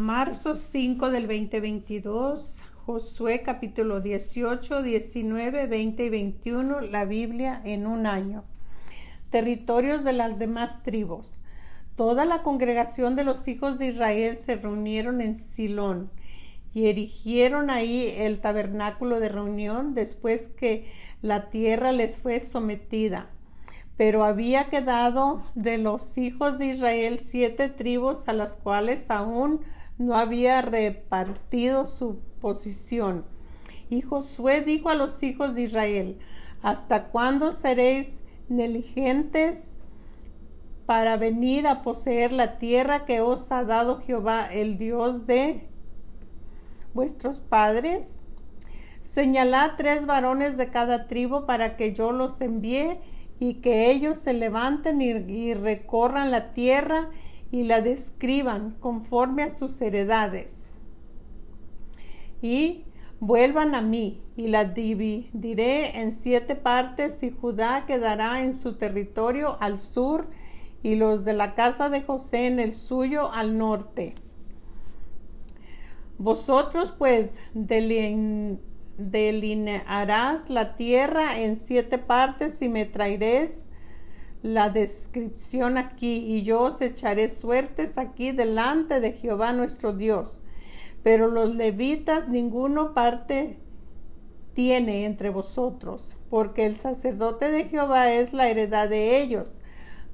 Marzo 5 del 2022, Josué capítulo 18, 19, 20 y 21, la Biblia en un año. Territorios de las demás tribus. Toda la congregación de los hijos de Israel se reunieron en Silón y erigieron ahí el tabernáculo de reunión después que la tierra les fue sometida. Pero había quedado de los hijos de Israel siete tribus a las cuales aún no había repartido su posición. Y Josué dijo a los hijos de Israel, ¿hasta cuándo seréis negligentes para venir a poseer la tierra que os ha dado Jehová, el Dios de vuestros padres? Señalad tres varones de cada tribu para que yo los envíe y que ellos se levanten y, y recorran la tierra y la describan conforme a sus heredades. Y vuelvan a mí y la dividiré en siete partes y Judá quedará en su territorio al sur y los de la casa de José en el suyo al norte. Vosotros pues delinearás la tierra en siete partes y me traeréis la descripción aquí, y yo os echaré suertes aquí delante de Jehová nuestro Dios. Pero los levitas ninguno parte tiene entre vosotros, porque el sacerdote de Jehová es la heredad de ellos.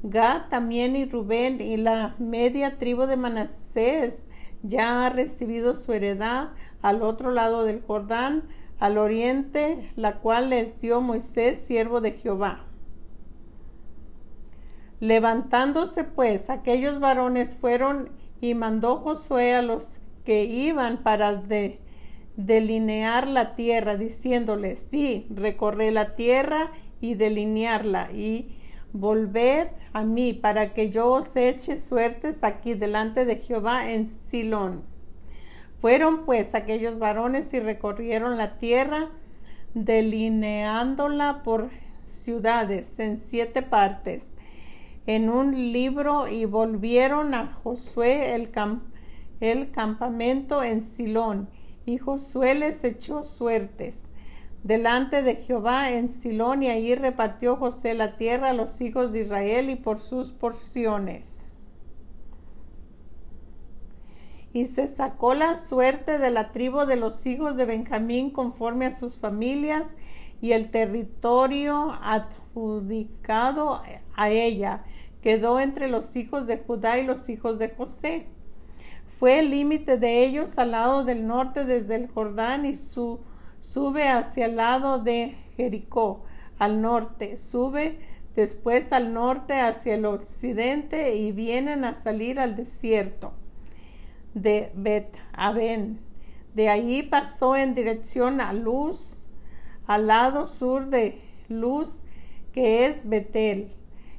Gad también y Rubén y la media tribu de Manasés ya ha recibido su heredad al otro lado del Jordán, al oriente, la cual les dio Moisés, siervo de Jehová. Levantándose pues aquellos varones fueron y mandó Josué a los que iban para delinear la tierra, diciéndoles, sí, recorre la tierra y delinearla y volved a mí para que yo os eche suertes aquí delante de Jehová en Silón. Fueron pues aquellos varones y recorrieron la tierra, delineándola por ciudades en siete partes en un libro y volvieron a Josué el, el campamento en Silón. Y Josué les echó suertes delante de Jehová en Silón y allí repartió José la tierra a los hijos de Israel y por sus porciones. Y se sacó la suerte de la tribu de los hijos de Benjamín conforme a sus familias y el territorio adjudicado a ella quedó entre los hijos de Judá y los hijos de José. Fue el límite de ellos al lado del norte desde el Jordán y su, sube hacia el lado de Jericó, al norte, sube después al norte hacia el occidente y vienen a salir al desierto de Bet Aben. De allí pasó en dirección a Luz, al lado sur de Luz, que es Betel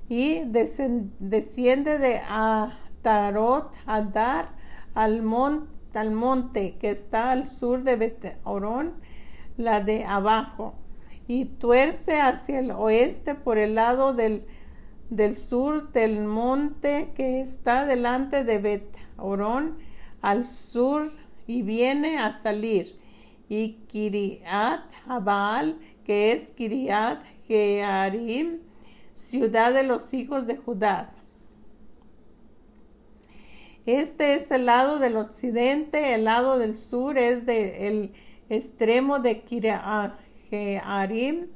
y desciende de Atarot Adar al, al monte que está al sur de Betorón, la de abajo, y tuerce hacia el oeste por el lado del, sur del monte que está delante de Betorón, al sur, y viene a salir. Y Kiriat Abal, que es Kiriat Jearim, ciudad de los hijos de Judá. Este es el lado del occidente, el lado del sur es del extremo de Kiriarim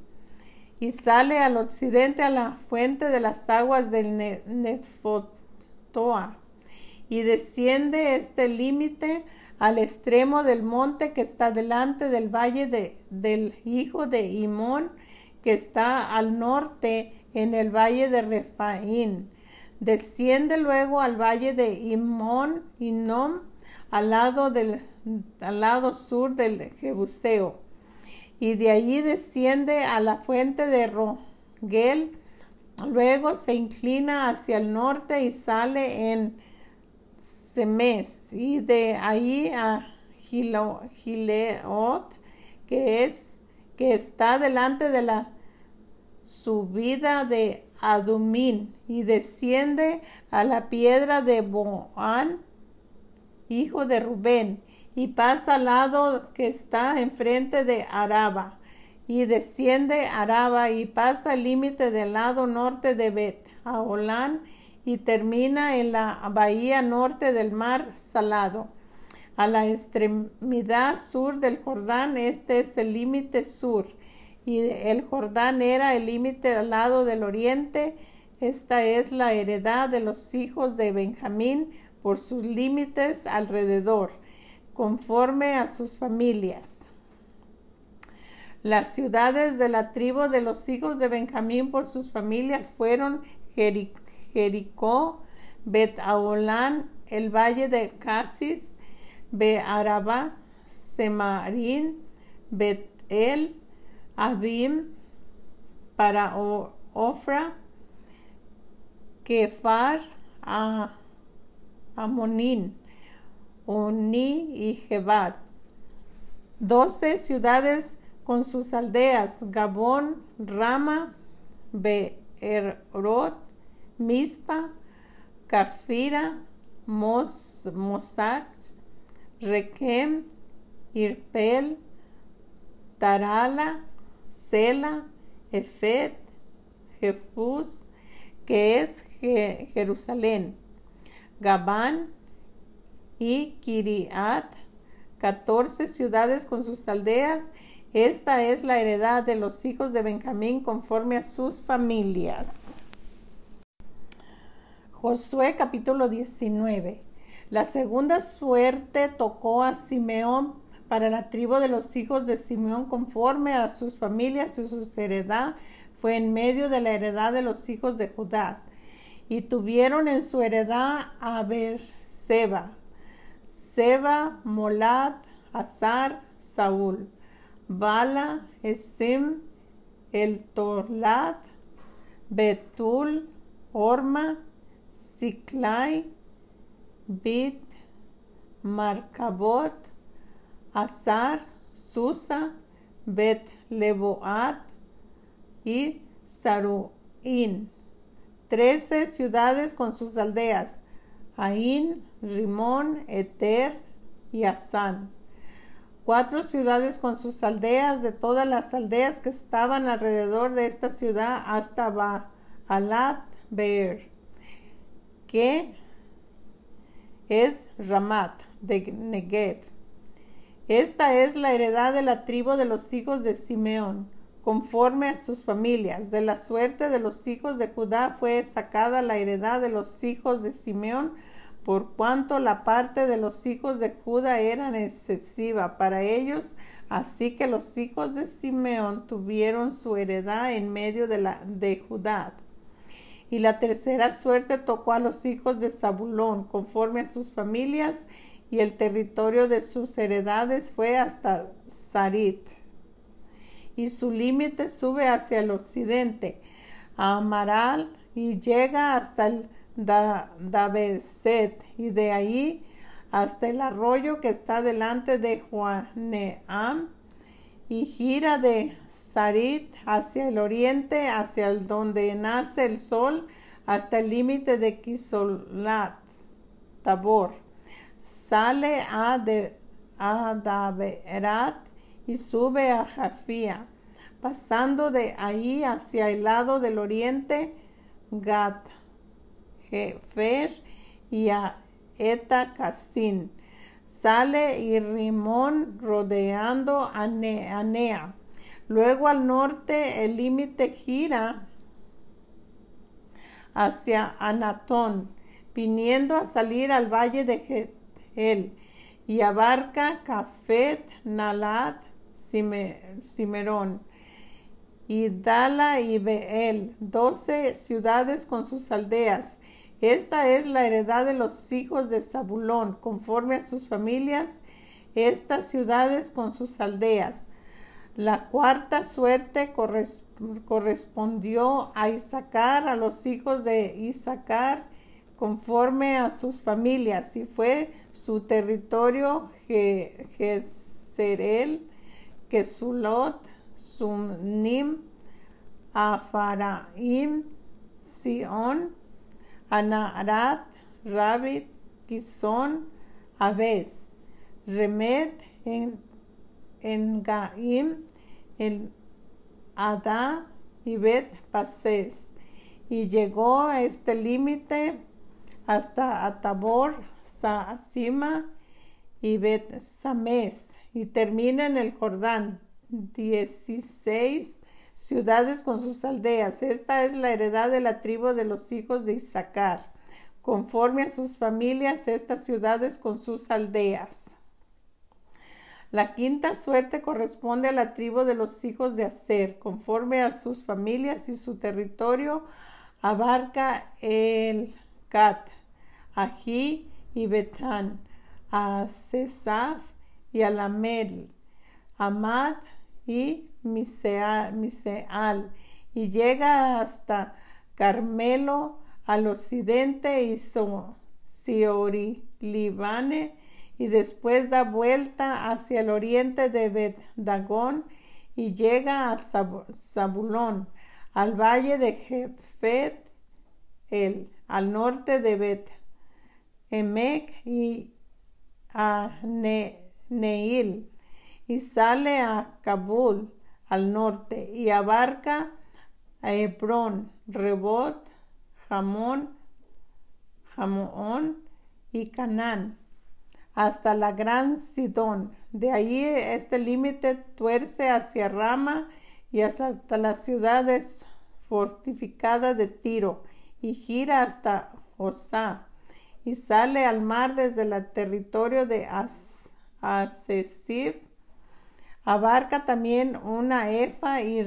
y sale al occidente a la fuente de las aguas del Nefotoa y desciende este límite al extremo del monte que está delante del valle de, del hijo de Imón que está al norte en el valle de Refaín. Desciende luego al valle de Imón y Nom, al lado, del, al lado sur del Jebuseo. Y de allí desciende a la fuente de Rogel. Luego se inclina hacia el norte y sale en Semes. Y de ahí a Gileot, que, es, que está delante de la subida de Adumín y desciende a la piedra de Boán hijo de Rubén, y pasa al lado que está enfrente de Araba, y desciende Araba y pasa el límite del lado norte de Bet Aolán y termina en la bahía norte del mar Salado. A la extremidad sur del Jordán, este es el límite sur, y el Jordán era el límite al lado del oriente. Esta es la heredad de los hijos de Benjamín por sus límites alrededor, conforme a sus familias. Las ciudades de la tribu de los hijos de Benjamín por sus familias fueron Jericó, Bet Aolán, el valle de Casis, Bearaba, Semarín, Bet-El, Abim, para Ofra, Kefar, Amonín, Oni y Jebat. Doce ciudades con sus aldeas, Gabón, Rama, Beerot, Mispa, Cafira, Mos, Mosac, Requem, Irpel, Tarala, Sela, Efet, Jefus, que es Jerusalén, Gabán y Kiriat, catorce ciudades con sus aldeas. Esta es la heredad de los hijos de Benjamín conforme a sus familias. Josué capítulo 19. La segunda suerte tocó a Simeón para la tribu de los hijos de Simeón conforme a sus familias y su heredad fue en medio de la heredad de los hijos de Judá. Y tuvieron en su heredad a Seba, Seba, Molad, Azar, Saúl, Bala, Esim, El Torlat, Betul, Orma, Siklai, Bit, Marcabot, Azar, Susa, Bet Leboat y Saruín. Trece ciudades con sus aldeas, Ain, Rimón, Eter y Asán. Cuatro ciudades con sus aldeas, de todas las aldeas que estaban alrededor de esta ciudad hasta Baalat Beer que es Ramat de Negev. Esta es la heredad de la tribu de los hijos de Simeón, conforme a sus familias. De la suerte de los hijos de Judá fue sacada la heredad de los hijos de Simeón, por cuanto la parte de los hijos de Judá era excesiva para ellos, así que los hijos de Simeón tuvieron su heredad en medio de, la, de Judá. Y la tercera suerte tocó a los hijos de Zabulón, conforme a sus familias, y el territorio de sus heredades fue hasta Sarit. Y su límite sube hacia el occidente, a Amaral, y llega hasta el Dabeset, y de ahí hasta el arroyo que está delante de Juaneam, y gira de Sarit hacia el oriente, hacia el donde nace el sol, hasta el límite de Kisolat, Tabor. Sale a, de, y sube a Jafía, pasando de ahí hacia el lado del oriente, Gat, Jefer y a Eta Sale y Rimón rodeando a Nea. Luego al norte el límite gira hacia Anatón, viniendo a salir al valle de Getel y abarca Cafet, Nalat, Cimerón y Dala y Beel, doce ciudades con sus aldeas. Esta es la heredad de los hijos de Zabulón, conforme a sus familias, estas ciudades con sus aldeas. La cuarta suerte correspondió a Isaacar, a los hijos de Isaacar, conforme a sus familias, y fue su territorio Jezreel, Kesulot, Sunim, Afaraim, Sion, Anarat, Rabit, Kison, Abes, Remed, en, en Gaim, en Adá y Bet Pases. Y llegó a este límite hasta Atabor, Sima y Bet Sames. Y termina en el Jordán. Dieciséis ciudades con sus aldeas. Esta es la heredad de la tribu de los hijos de Isaacar. Conforme a sus familias, estas ciudades con sus aldeas. La quinta suerte corresponde a la tribu de los hijos de Aser, conforme a sus familias y su territorio abarca el Ají y Betán, a Cesaf y Alamel, Amad y Miseal, y llega hasta Carmelo al occidente y Siorilibane y después da vuelta hacia el oriente de Bet Dagón y llega a Zabulón, al valle de Jefet, el, al norte de Bet Emek y a Neil, y sale a Kabul al norte y abarca a Hebrón, Rebot, Jamón, Jamón y Canaán hasta la gran Sidón. De allí este límite tuerce hacia Rama y hasta las ciudades fortificadas de Tiro y gira hasta Osá y sale al mar desde el territorio de Asesib. Abarca también una Efa y,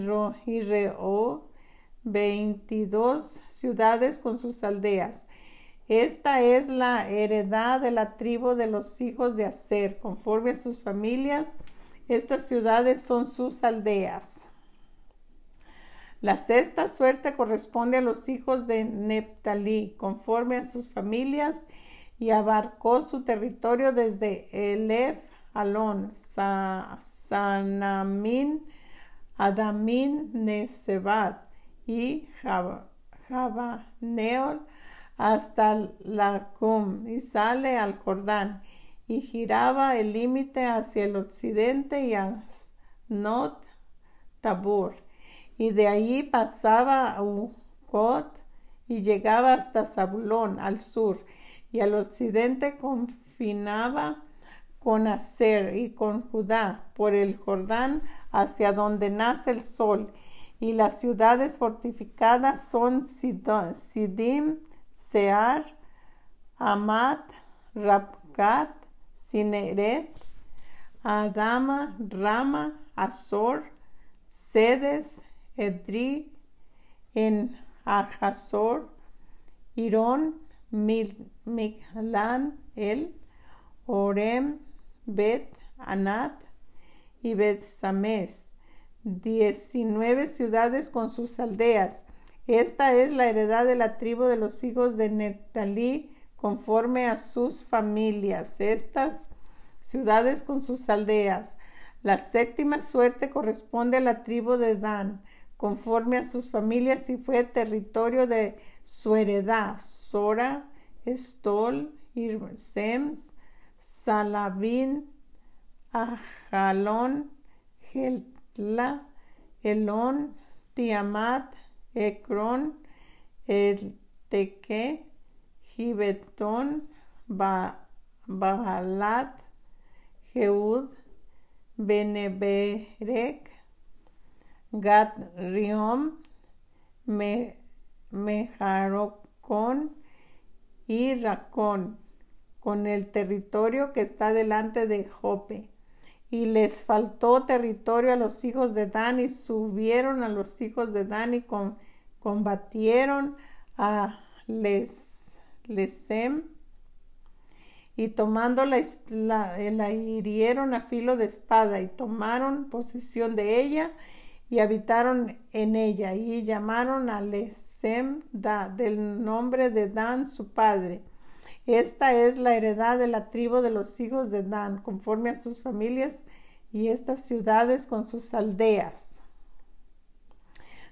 y Reo, 22 ciudades con sus aldeas esta es la heredad de la tribu de los hijos de Aser, conforme a sus familias. Estas ciudades son sus aldeas. La sexta suerte corresponde a los hijos de Neptalí, conforme a sus familias, y abarcó su territorio desde Elef, Alon, Sanamin, Adamín, Nesebat y Jabaneol hasta la Cum y sale al Jordán y giraba el límite hacia el occidente y a Not Tabor y de allí pasaba a Ucot y llegaba hasta Zabulón al sur y al occidente confinaba con Aser y con Judá por el Jordán hacia donde nace el sol y las ciudades fortificadas son Sidim, Sear, Amat, Rabkat, Sineret, Adama, Rama, Azor, Sedes, Edri, en Ajazor, Irón, Miglan, El, Orem, Bet, Anat y Bet Sames, diecinueve ciudades con sus aldeas, esta es la heredad de la tribu de los hijos de Netalí conforme a sus familias. Estas ciudades con sus aldeas. La séptima suerte corresponde a la tribu de Dan, conforme a sus familias y fue territorio de su heredad. Sora, Estol, Irsems, Salabín, Ajalón, Geltla, Elón, Tiamat, Ekron, el Teque, Gibetón, Bahalat, Jeud, Beneberek, Gat Riom, Mejarocón y Racón, con el territorio que está delante de Jope. Y les faltó territorio a los hijos de Dan y subieron a los hijos de Dan y combatieron a Les, Lesem. Y tomando la, la, hirieron a filo de espada y tomaron posesión de ella y habitaron en ella y llamaron a Lesem da, del nombre de Dan su padre esta es la heredad de la tribu de los hijos de Dan, conforme a sus familias y estas ciudades con sus aldeas.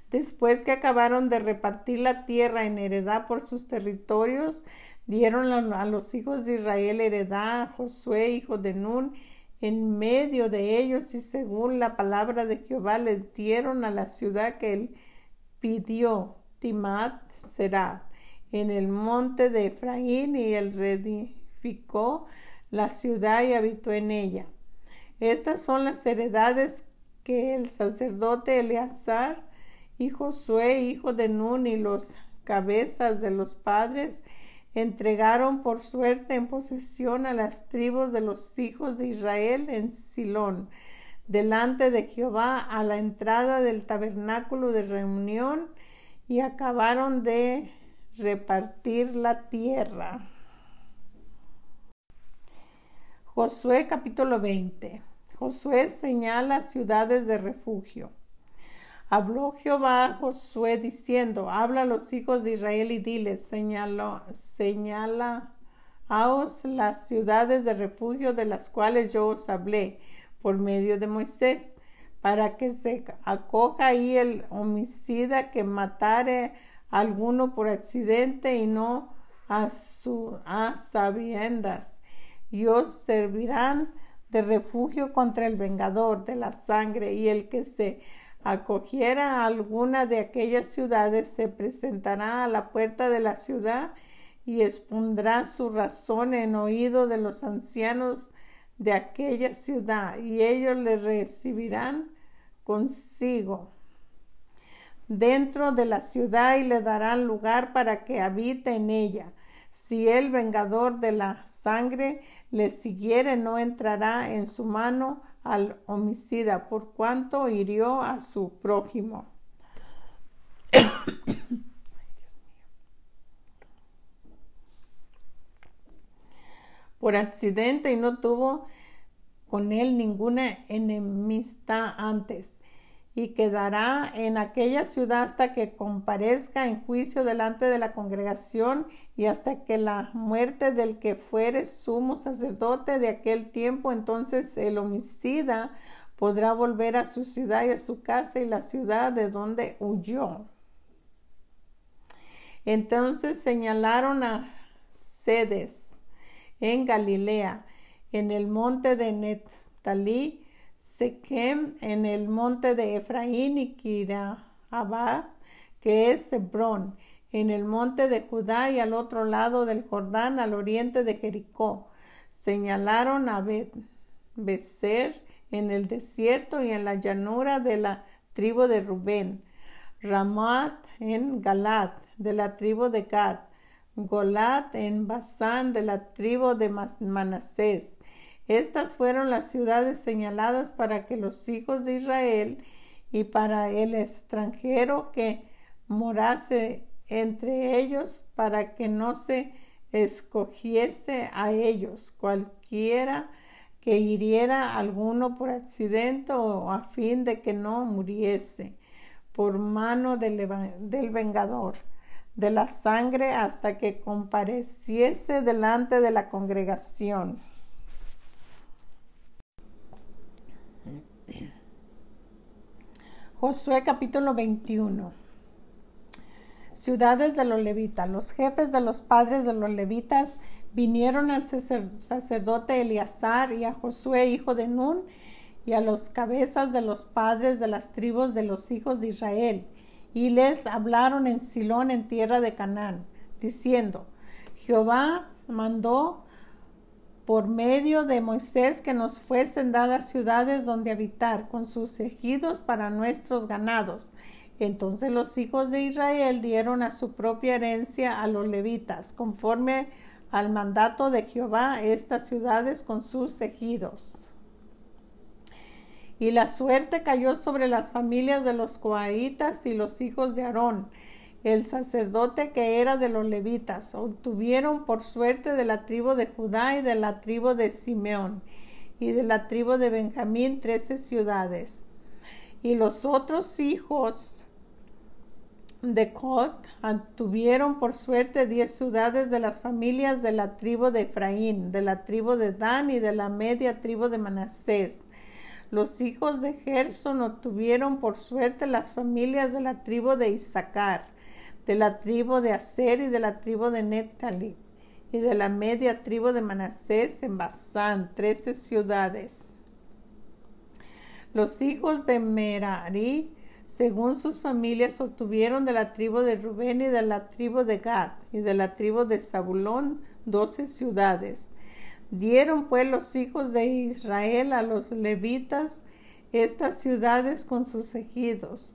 Después que acabaron de repartir la tierra en heredad por sus territorios, dieron a los hijos de Israel heredad, Josué, hijo de Nun, en medio de ellos y según la palabra de Jehová le dieron a la ciudad que él pidió, Timat será, en el monte de Efraín y él reedificó la ciudad y habitó en ella. Estas son las heredades que el sacerdote Eleazar y Josué, hijo de Nun, y los cabezas de los padres entregaron por suerte en posesión a las tribus de los hijos de Israel en Silón, delante de Jehová a la entrada del tabernáculo de reunión, y acabaron de repartir la tierra. Josué capítulo 20. Josué señala ciudades de refugio. Habló Jehová a Josué diciendo, habla a los hijos de Israel y diles, señala, señala las ciudades de refugio de las cuales yo os hablé por medio de Moisés, para que se acoja ahí el homicida que matare a alguno por accidente y no a, su, a sabiendas. Y os servirán de refugio contra el vengador de la sangre y el que se acogiera a alguna de aquellas ciudades, se presentará a la puerta de la ciudad y expondrá su razón en oído de los ancianos de aquella ciudad, y ellos le recibirán consigo dentro de la ciudad y le darán lugar para que habite en ella. Si el vengador de la sangre le siguiere, no entrará en su mano al homicida por cuanto hirió a su prójimo. por accidente y no tuvo con él ninguna enemistad antes y quedará en aquella ciudad hasta que comparezca en juicio delante de la congregación y hasta que la muerte del que fuere sumo sacerdote de aquel tiempo, entonces el homicida podrá volver a su ciudad y a su casa y la ciudad de donde huyó. Entonces señalaron a sedes en Galilea, en el monte de Netalí, En el monte de Efraín y Kirahabá, que es Hebrón, en el monte de Judá y al otro lado del Jordán, al oriente de Jericó. Señalaron a Becer en el desierto y en la llanura de la tribu de Rubén, Ramat en Galad, de la tribu de Gad, Golat en Basán, de la tribu de Manasés, estas fueron las ciudades señaladas para que los hijos de Israel y para el extranjero que morase entre ellos, para que no se escogiese a ellos cualquiera que hiriera alguno por accidente o a fin de que no muriese por mano del, del vengador de la sangre hasta que compareciese delante de la congregación. Josué capítulo 21. Ciudades de los levitas. Los jefes de los padres de los levitas vinieron al sacerdote Eleazar y a Josué, hijo de Nun, y a los cabezas de los padres de las tribus de los hijos de Israel, y les hablaron en Silón, en tierra de Canaán, diciendo, Jehová mandó por medio de Moisés que nos fuesen dadas ciudades donde habitar, con sus ejidos para nuestros ganados. Entonces los hijos de Israel dieron a su propia herencia a los levitas, conforme al mandato de Jehová, estas ciudades con sus ejidos. Y la suerte cayó sobre las familias de los coahitas y los hijos de Aarón, el sacerdote que era de los levitas, obtuvieron por suerte de la tribu de Judá y de la tribu de Simeón y de la tribu de Benjamín trece ciudades. Y los otros hijos de Cot obtuvieron por suerte diez ciudades de las familias de la tribu de Efraín, de la tribu de Dan y de la media tribu de Manasés. Los hijos de Gerson obtuvieron por suerte las familias de la tribu de Isaacar de la tribu de Aser y de la tribu de Netali, y de la media tribu de Manasés en Basán, trece ciudades. Los hijos de Merari, según sus familias, obtuvieron de la tribu de Rubén y de la tribu de Gad y de la tribu de Zabulón doce ciudades. Dieron pues los hijos de Israel a los levitas estas ciudades con sus ejidos,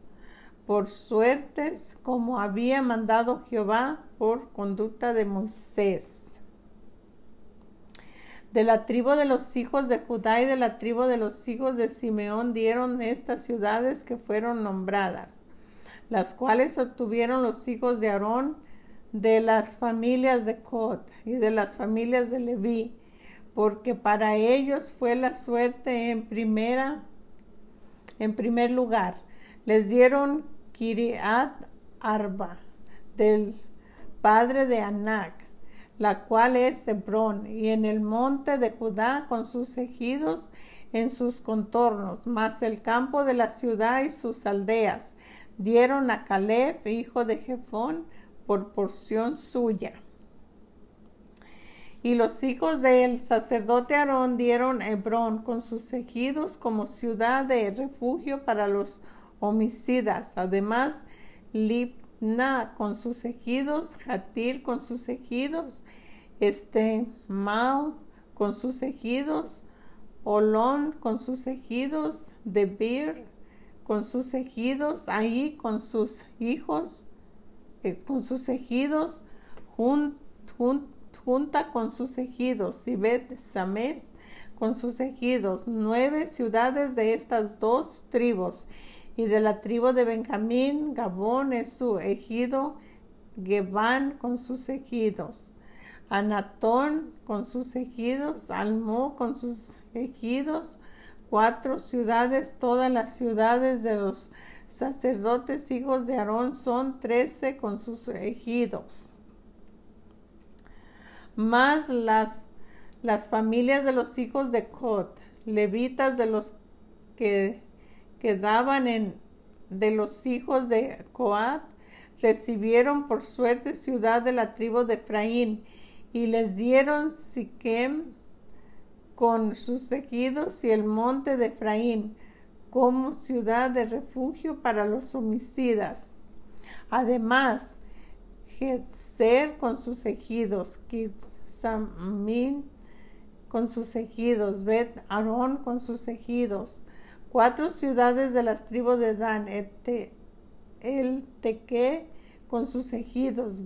por suertes como había mandado Jehová por conducta de Moisés de la tribu de los hijos de Judá y de la tribu de los hijos de Simeón dieron estas ciudades que fueron nombradas, las cuales obtuvieron los hijos de Aarón de las familias de Cot y de las familias de Leví, porque para ellos fue la suerte en primera, en primer lugar. Les dieron Kiriat Arba del padre de Anac la cual es Hebrón, y en el monte de Judá con sus ejidos en sus contornos, más el campo de la ciudad y sus aldeas, dieron a Caleb, hijo de Jefón, por porción suya. Y los hijos del sacerdote Aarón dieron Hebrón con sus ejidos como ciudad de refugio para los homicidas. Además, Lip Na con sus ejidos, Hatir con sus ejidos, este Mao con sus ejidos, Olón con sus ejidos, Debir con sus ejidos, ahí con sus hijos, eh, con sus ejidos, junta con sus ejidos, Sibet Sames con sus ejidos, nueve ciudades de estas dos tribus y de la tribu de Benjamín, Gabón es su ejido, Gebán con sus ejidos, Anatón con sus ejidos, Almo con sus ejidos, cuatro ciudades, todas las ciudades de los sacerdotes hijos de Aarón son trece con sus ejidos. Más las, las familias de los hijos de Cot, levitas de los que quedaban en, de los hijos de Coat, recibieron por suerte ciudad de la tribu de Efraín y les dieron Siquem con sus ejidos y el monte de Efraín como ciudad de refugio para los homicidas. Además, Getzer con sus ejidos, Kitsamín con sus ejidos, Bet Aarón con sus ejidos, cuatro ciudades de las tribus de Dan, el Teque con sus ejidos,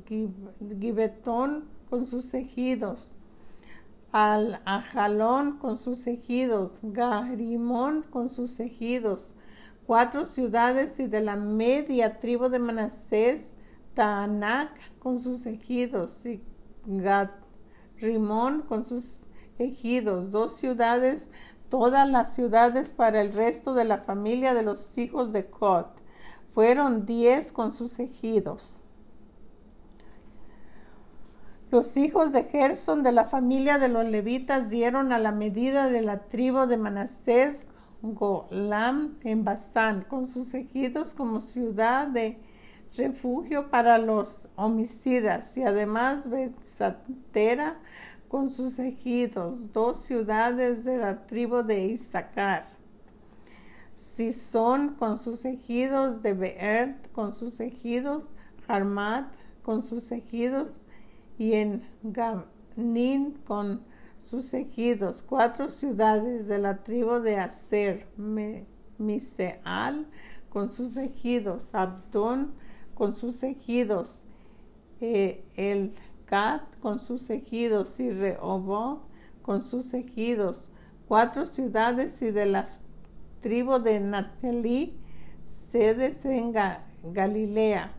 Gibetón con sus ejidos, al Ajalón con sus ejidos, Garimón con sus ejidos, cuatro ciudades y de la media tribu de Manasés, Taanac con sus ejidos y Rimón con sus ejidos, dos ciudades todas las ciudades para el resto de la familia de los hijos de Cot. Fueron diez con sus ejidos. Los hijos de Gerson de la familia de los levitas dieron a la medida de la tribu de Manasés Golam en Basán, con sus ejidos como ciudad de refugio para los homicidas, y además Betsatera con sus ejidos, dos ciudades de la tribu de Isaacar. Sison con sus ejidos, de Beert con sus ejidos, Harmat con sus ejidos, y en Ganin con sus ejidos, cuatro ciudades de la tribu de Aser, Miseal con sus ejidos, Abdón con sus ejidos, eh, el con sus ejidos y Rehoboth con sus ejidos, cuatro ciudades y de las tribus de Natalí, sedes en Galilea,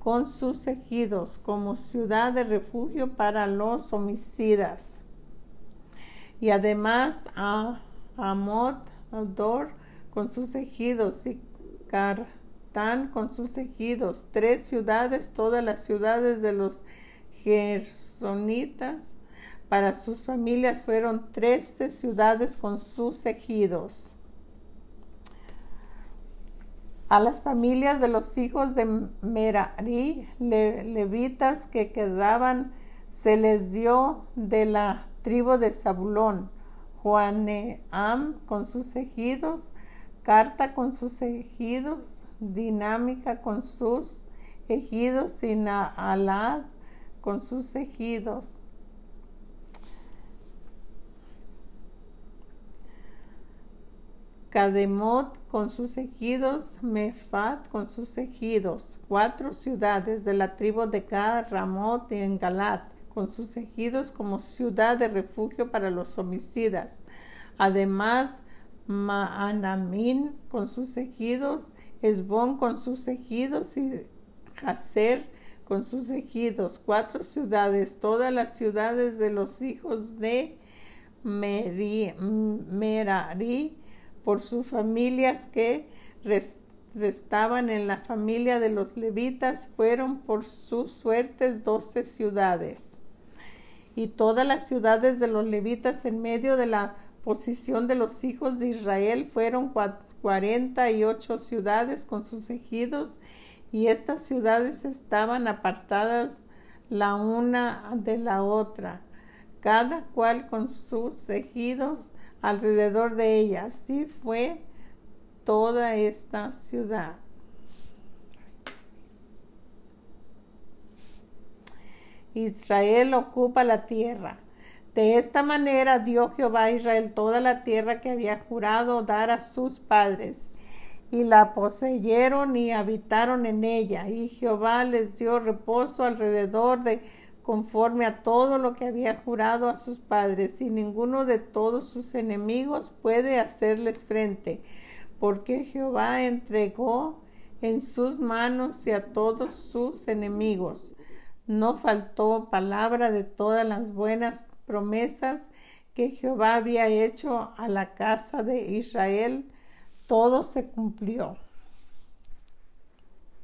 con sus ejidos como ciudad de refugio para los homicidas. Y además a Amot, Ador, con sus ejidos y Cartán con sus ejidos, tres ciudades, todas las ciudades de los gersonitas. Para sus familias fueron trece ciudades con sus ejidos. A las familias de los hijos de Merari, levitas que quedaban se les dio de la tribu de Zabulón, Juaneam con sus ejidos, Carta con sus ejidos, Dinámica con sus ejidos y Naalad con sus ejidos. Cademot con sus ejidos, Mefat con sus ejidos, cuatro ciudades de la tribu de Gad, Ramot y Engalat, con sus ejidos como ciudad de refugio para los homicidas. Además, Maanamín con sus ejidos, Esbón con sus ejidos y Hazer con sus ejidos, cuatro ciudades, todas las ciudades de los hijos de Merari por sus familias que restaban en la familia de los levitas fueron por sus suertes doce ciudades. Y todas las ciudades de los levitas en medio de la posición de los hijos de Israel fueron cuarenta y ocho ciudades con sus ejidos y estas ciudades estaban apartadas la una de la otra, cada cual con sus ejidos alrededor de ella. Así fue toda esta ciudad. Israel ocupa la tierra. De esta manera dio Jehová a Israel toda la tierra que había jurado dar a sus padres y la poseyeron y habitaron en ella. Y Jehová les dio reposo alrededor de conforme a todo lo que había jurado a sus padres, y ninguno de todos sus enemigos puede hacerles frente, porque Jehová entregó en sus manos y a todos sus enemigos. No faltó palabra de todas las buenas promesas que Jehová había hecho a la casa de Israel todo se cumplió.